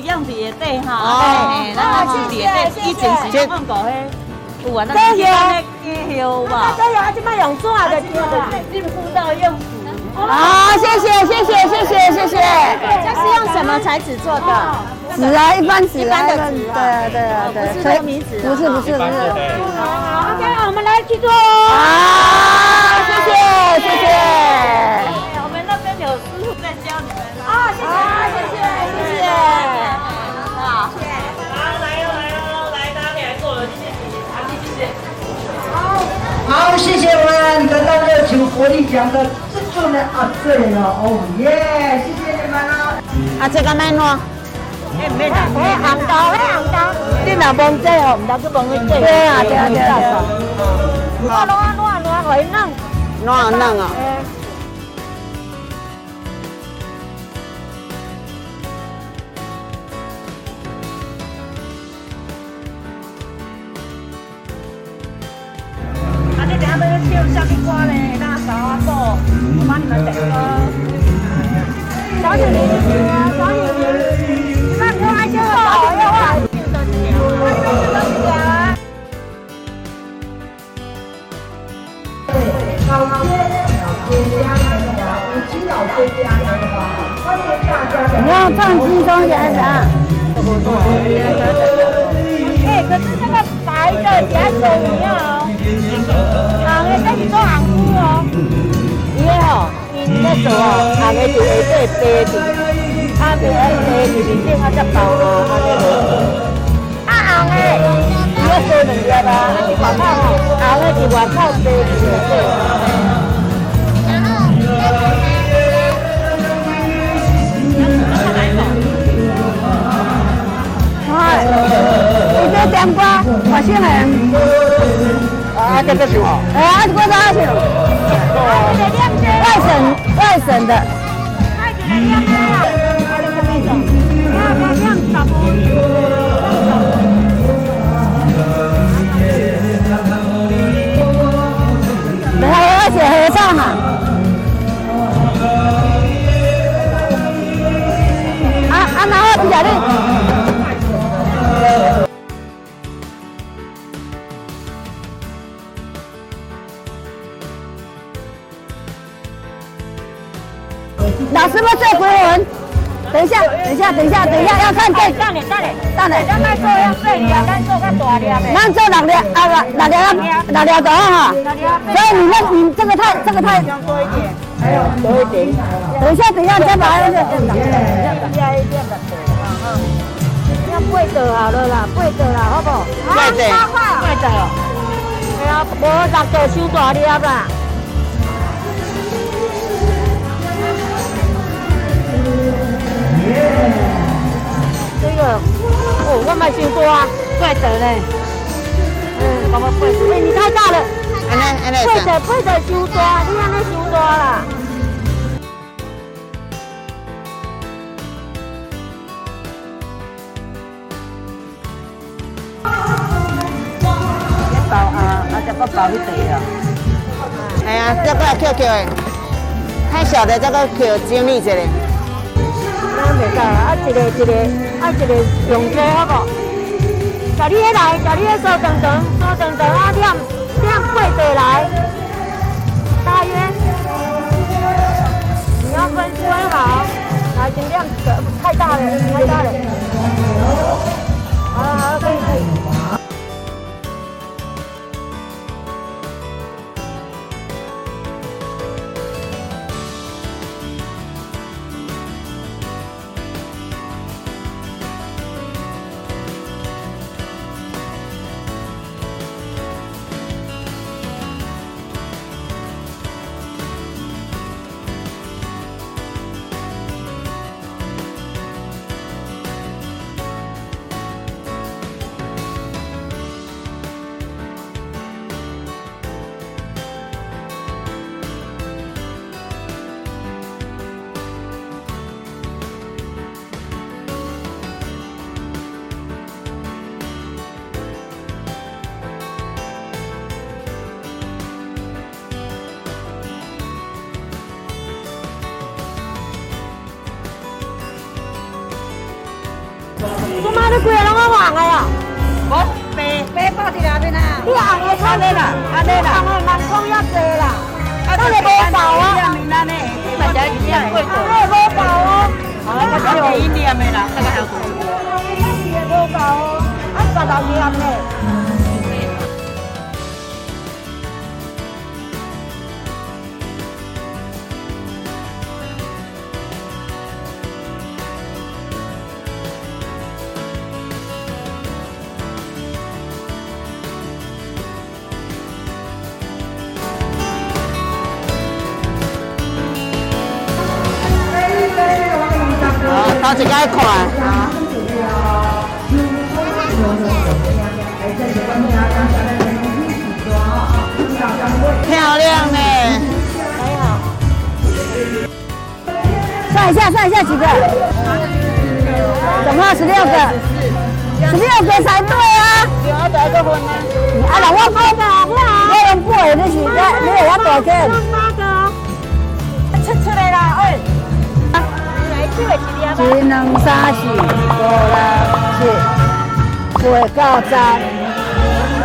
是样子也对哈，哎，那个是的，以前是放过嘿，有啊，那个鸡蛋的鸡肉吧，这有啊，这摆用纸的，进步到用。好，谢谢，谢谢，谢谢，谢谢。这是用什么材质做的？纸啊，一般纸，一般的纸，对啊，对啊，对。不是糯米纸，不是，不是，不是。好，OK，我们来去做。好，谢谢，谢谢。我们那边有师傅在教你们。啊，谢，谢谢谢我们得到热情活力奖的制作人啊，对了，哦耶，谢谢你们了。啊，这个卖喏。哎，没啦，哎，红豆，哎，红豆，你若忘记哦，唔得去忘记这。对啊，对啊，对啊。我弄啊弄啊弄啊，会弄。弄啊弄啊。啊，下要唱啥物歌咧？那小阿哥，我帮你们点歌。小姐，你啊，小姐。你要唱轻松点是啊？哎，可是这个白的颜色你要，做哦，红的就会做白的，啊，白白的面顶啊只包啊，啊这个。啊红的，你要做两粒吧？啊是外口哦，红的是外口白的是内底。哎，你这点歌，我先来。啊，这个是哦。哎，这个多少钱？外省，外省的。老师傅在回文，等一下，等一下，等一下，等一下，要看这大点，大点，大点。咱卖做要细粒，咱做较大粒的。咱做六粒，啊六六粒，六粒多哈。所以你那，你这个太，这个太。多一点，还有多一点。等一下，等一下，再把那个。加一点的啊啊。要八个好了啦，八个啦，好不？八个，八个。哎呀，无六个收大粒啦。这个哦，我买太多啊，怪的嘞。嗯，我们贵的，哎，你太大了。贵的贵的收多，你看那收多啦。包啊，啊这个包去地了。哎呀，这个 QQ 的，太小的这个 Q 经历这里。啊，袂使啊！啊，一个一个，啊，一个用这好不？甲你来，甲你手等等，手等等啊，这样这样跪着来，大约你要分分好，来尽量太大了，太大了，做妈的鬼拢我忘个呀！我背背包伫那边啊。你红的差咧啦，安尼啦，红的蛮重要济啦。啊，这个无饱啊。那呢？你嘛在一点贵啊，这无饱哦。啊，这个一点的啦，这个还有。无饱哦，啊，十六点呢。好，头一个看。漂亮呢。还好。算一下，算一下几个？总共十六个，十六个才对啊！有得个分啊！啊，两万八个，一两三四五六七八九十，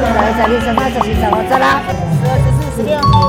来十二十三十四十五十啦，十二十四十六。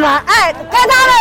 哎，看到了。